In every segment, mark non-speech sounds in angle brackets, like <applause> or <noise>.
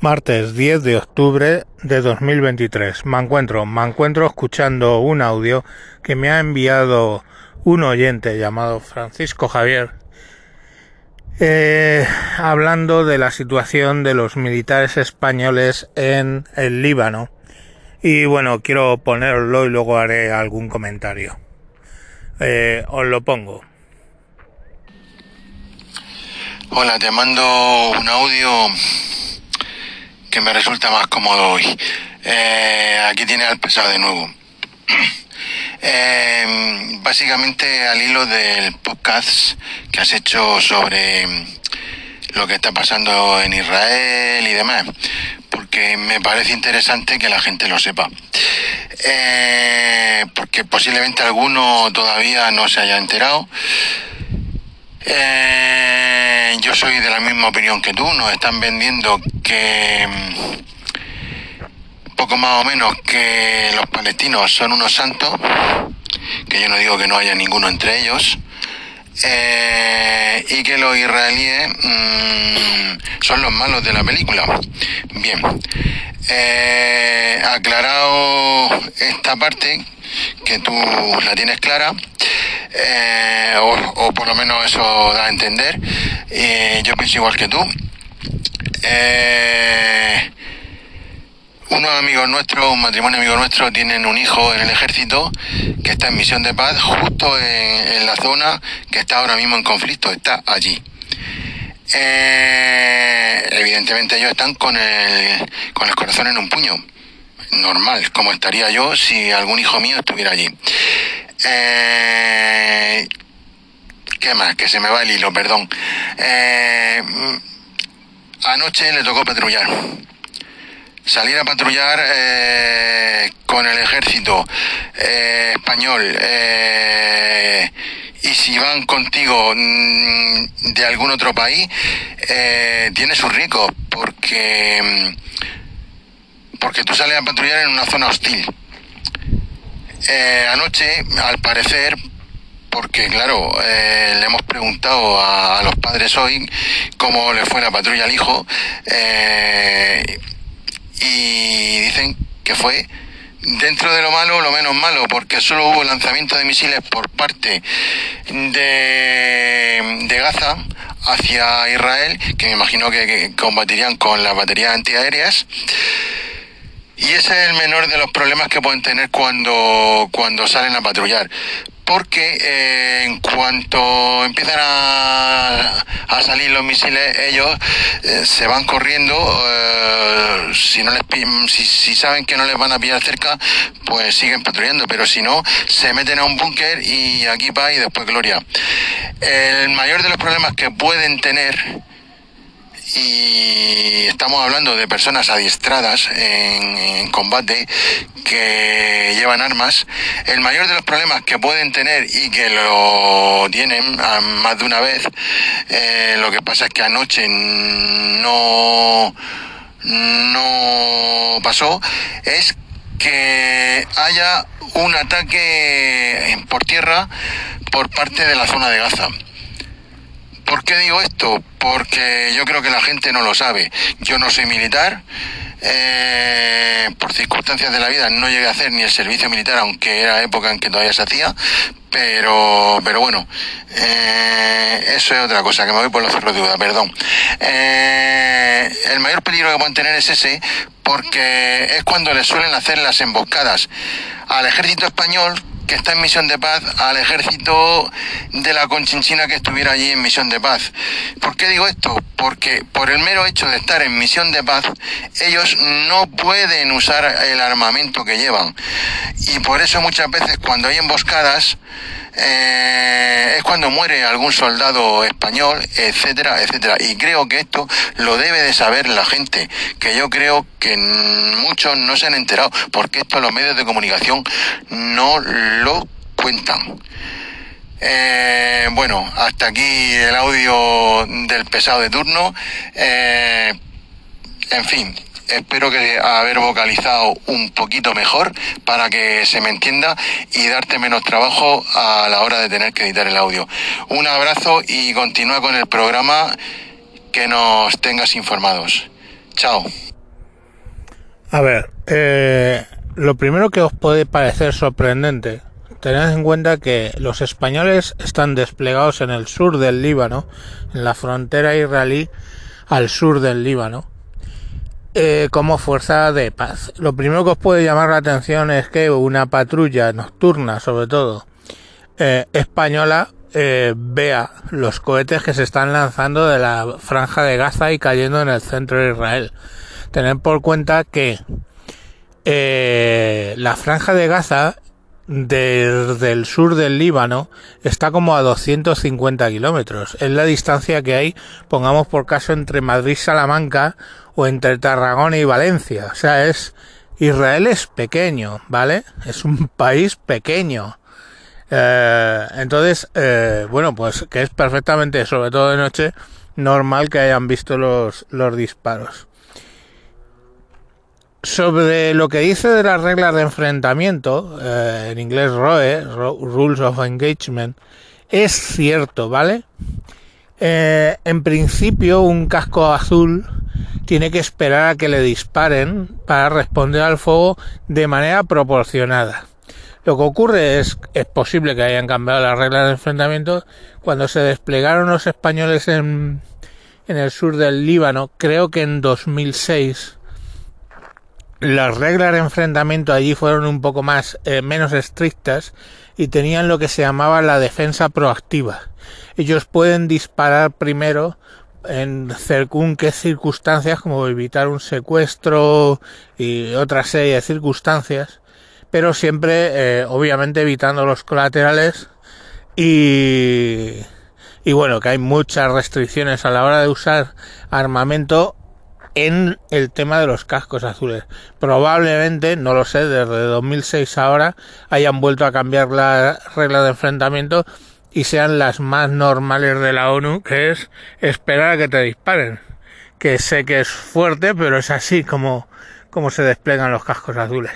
Martes 10 de octubre de 2023. Me encuentro, me encuentro escuchando un audio que me ha enviado un oyente llamado Francisco Javier eh, hablando de la situación de los militares españoles en el Líbano. Y bueno, quiero ponerlo y luego haré algún comentario. Eh, os lo pongo. Hola, te mando un audio me resulta más cómodo hoy. Eh, aquí tiene al pesado de nuevo. Eh, <clears throat> básicamente al hilo del podcast que has hecho sobre lo que está pasando en Israel y demás, porque me parece interesante que la gente lo sepa. Eh, porque posiblemente alguno todavía no se haya enterado. Yo soy de la misma opinión que tú, nos están vendiendo que poco más o menos que los palestinos son unos santos, que yo no digo que no haya ninguno entre ellos, eh, y que los israelíes mmm, son los malos de la película. Bien, eh, aclarado esta parte, que tú la tienes clara, eh, o, por lo menos eso da a entender, yo pienso igual que tú. Eh, unos amigos nuestros, un matrimonio amigo nuestro, tienen un hijo en el ejército que está en misión de paz justo en, la zona que está ahora mismo en conflicto, está allí. Eh, evidentemente ellos están con el, con el corazón en un puño, normal, como estaría yo si algún hijo mío estuviera allí. Eh, ¿Qué más? Que se me va el hilo, perdón. Eh, anoche le tocó patrullar salir a patrullar con el ejército español y si van contigo mm, de algún otro país, tiene su rico porque, mm, porque tú sales a patrullar en una zona hostil. anoche, al parecer, porque claro, le hemos preguntado a, los padres hoy cómo le fue la patrulla al hijo y dicen que fue dentro de lo malo lo menos malo porque solo hubo lanzamiento de misiles por parte de, de Gaza hacia Israel que me imagino que, combatirían con las baterías antiaéreas. Y ese es el menor de los problemas que pueden tener cuando, cuando salen a patrullar porque eh, en cuanto empiezan a, salir los misiles, ellos eh, se van corriendo. Eh, si, no les, si, si, saben que no les van a pillar cerca, pues siguen patrullando, pero si no, se meten a un búnker y aquí va y después gloria. El mayor de los problemas que pueden tener y estamos hablando de personas adiestradas en, combate que llevan armas, el mayor de los problemas que pueden tener y que lo tienen más de una vez, eh, lo que pasa es que anoche no, no pasó, es que haya un ataque por tierra por parte de la zona de Gaza. ¿Por qué digo esto? Porque yo creo que la gente no lo sabe. Yo no soy militar. Eh, por circunstancias de la vida no llegué a hacer ni el servicio militar, aunque era época en que todavía se hacía, pero, pero bueno, eh, eso es otra cosa, que me voy por los cerros de duda, perdón. Eh, el mayor peligro que pueden tener es ese, porque es cuando les suelen hacer las emboscadas al ejército español que está en misión de paz al ejército de la Conchinchina que estuviera allí en misión de paz. ¿Por qué digo esto? Porque por el mero hecho de estar en misión de paz, ellos no pueden usar el armamento que llevan. Y por eso muchas veces cuando hay emboscadas, eh, es cuando muere algún soldado español, etcétera, etcétera. Y creo que esto lo debe de saber la gente, que yo creo que muchos no se han enterado, porque esto los medios de comunicación no lo cuentan. Eh, bueno, hasta aquí el audio del pesado de turno. Eh, en fin, espero que haber vocalizado un poquito mejor para que se me entienda y darte menos trabajo a la hora de tener que editar el audio. Un abrazo y continúa con el programa que nos tengas informados. Chao. A ver, eh, lo primero que os puede parecer sorprendente, tened en cuenta que los españoles están desplegados en el sur del Líbano, en la frontera israelí al sur del Líbano, eh, como fuerza de paz. Lo primero que os puede llamar la atención es que una patrulla nocturna, sobre todo eh, española, eh, vea los cohetes que se están lanzando de la franja de Gaza y cayendo en el centro de Israel. Tened por cuenta que la franja de Gaza desde el sur del Líbano está como a 250 kilómetros. Es la distancia que hay, pongamos por caso, entre Madrid y Salamanca o entre Tarragona y Valencia. O sea, es Israel es pequeño, ¿vale? Es un <laughs> país pequeño. Eh, entonces, eh, bueno, pues que es perfectamente, sobre todo de noche, normal que hayan visto los, los disparos. Sobre lo que dice de las reglas de enfrentamiento, eh, en inglés ROE, Rules of Engagement, es cierto, ¿vale? Eh, en principio, un casco azul tiene que esperar a que le disparen para responder al fuego de manera proporcionada. Lo que ocurre es, es posible que hayan cambiado las reglas de enfrentamiento cuando se desplegaron los españoles en, en el sur del Líbano, creo que en 2006 las reglas de enfrentamiento allí fueron un poco más eh, menos estrictas y tenían lo que se llamaba la defensa proactiva. Ellos pueden disparar primero en qué circunstancias, como evitar un secuestro y otra serie de circunstancias, pero siempre, eh, obviamente, evitando los colaterales y, y bueno, que hay muchas restricciones a la hora de usar armamento en el tema de los cascos azules. Probablemente, no lo sé, desde 2006 ahora hayan vuelto a cambiar la regla de enfrentamiento y sean las más normales de la ONU, que es esperar a que te disparen. Que sé que es fuerte, pero es así como, como se desplegan los cascos azules.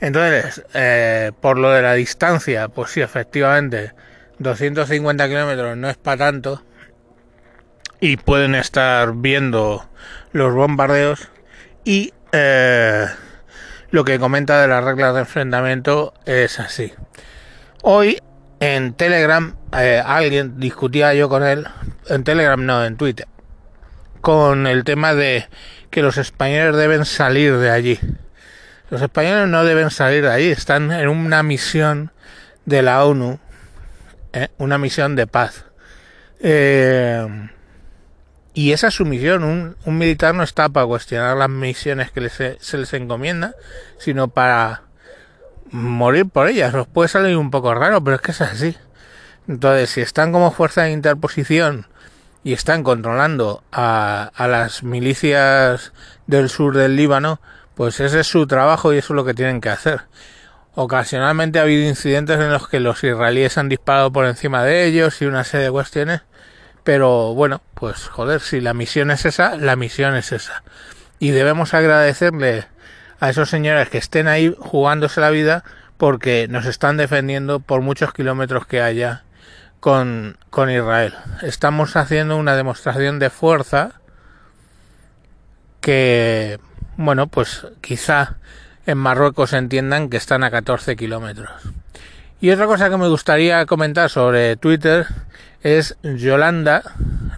Entonces, eh, por lo de la distancia, pues sí, efectivamente, 250 kilómetros no es para tanto. Y pueden estar viendo los bombardeos. Y eh, lo que comenta de las reglas de enfrentamiento es así. Hoy en Telegram, eh, alguien discutía yo con él, en Telegram no, en Twitter, con el tema de que los españoles deben salir de allí. Los españoles no deben salir de allí, están en una misión de la ONU, ¿eh? una misión de paz. Eh, y esa es su misión. Un, un, militar no está para cuestionar las misiones que les, se les encomienda, sino para morir por ellas. Os puede salir un poco raro, pero es que es así. Entonces, si están como fuerza de interposición y están controlando a, a las milicias del sur del Líbano, pues ese es su trabajo y eso es lo que tienen que hacer. Ocasionalmente ha habido incidentes en los que los israelíes han disparado por encima de ellos y una serie de cuestiones, pero bueno, pues joder, si la misión es esa, la misión es esa. Y debemos agradecerle a esos señores que estén ahí jugándose la vida porque nos están defendiendo por muchos kilómetros que haya con, con Israel. Estamos haciendo una demostración de fuerza que, bueno, pues quizá en Marruecos entiendan que están a 14 kilómetros. Y otra cosa que me gustaría comentar sobre Twitter es Yolanda,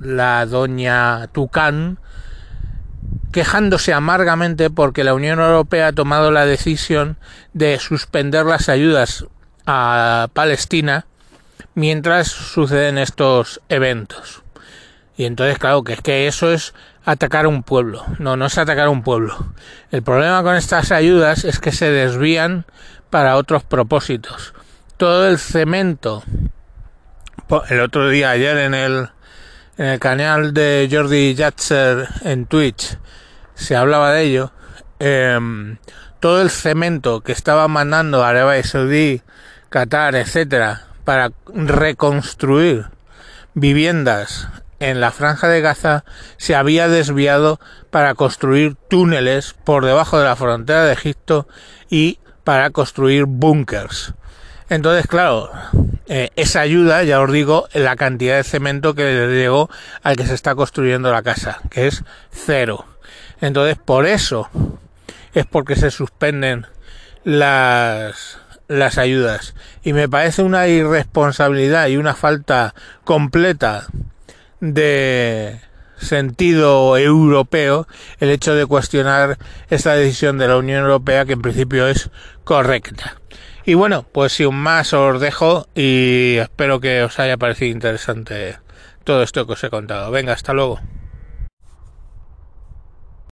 la doña Tucán, quejándose amargamente porque la Unión Europea ha tomado la decisión de suspender las ayudas a Palestina mientras suceden estos eventos. Y entonces, claro, que es que eso es atacar a un pueblo. No, no es atacar a un pueblo. El problema con estas ayudas es que se desvían para otros propósitos. Todo el cemento. El otro día, ayer en el, en el canal de Jordi Yatzer en Twitch, se hablaba de ello. Eh, todo el cemento que estaba mandando Arabia Saudí, Qatar, etcétera, para reconstruir viviendas en la franja de Gaza se había desviado para construir túneles por debajo de la frontera de Egipto y para construir búnkers. Entonces, claro, eh, esa ayuda, ya os digo, la cantidad de cemento que le llegó al que se está construyendo la casa, que es cero. Entonces, por eso es porque se suspenden las, las ayudas. Y me parece una irresponsabilidad y una falta completa de sentido europeo el hecho de cuestionar esta decisión de la Unión Europea que en principio es correcta. Y bueno, pues sin más os dejo y espero que os haya parecido interesante todo esto que os he contado. Venga, hasta luego.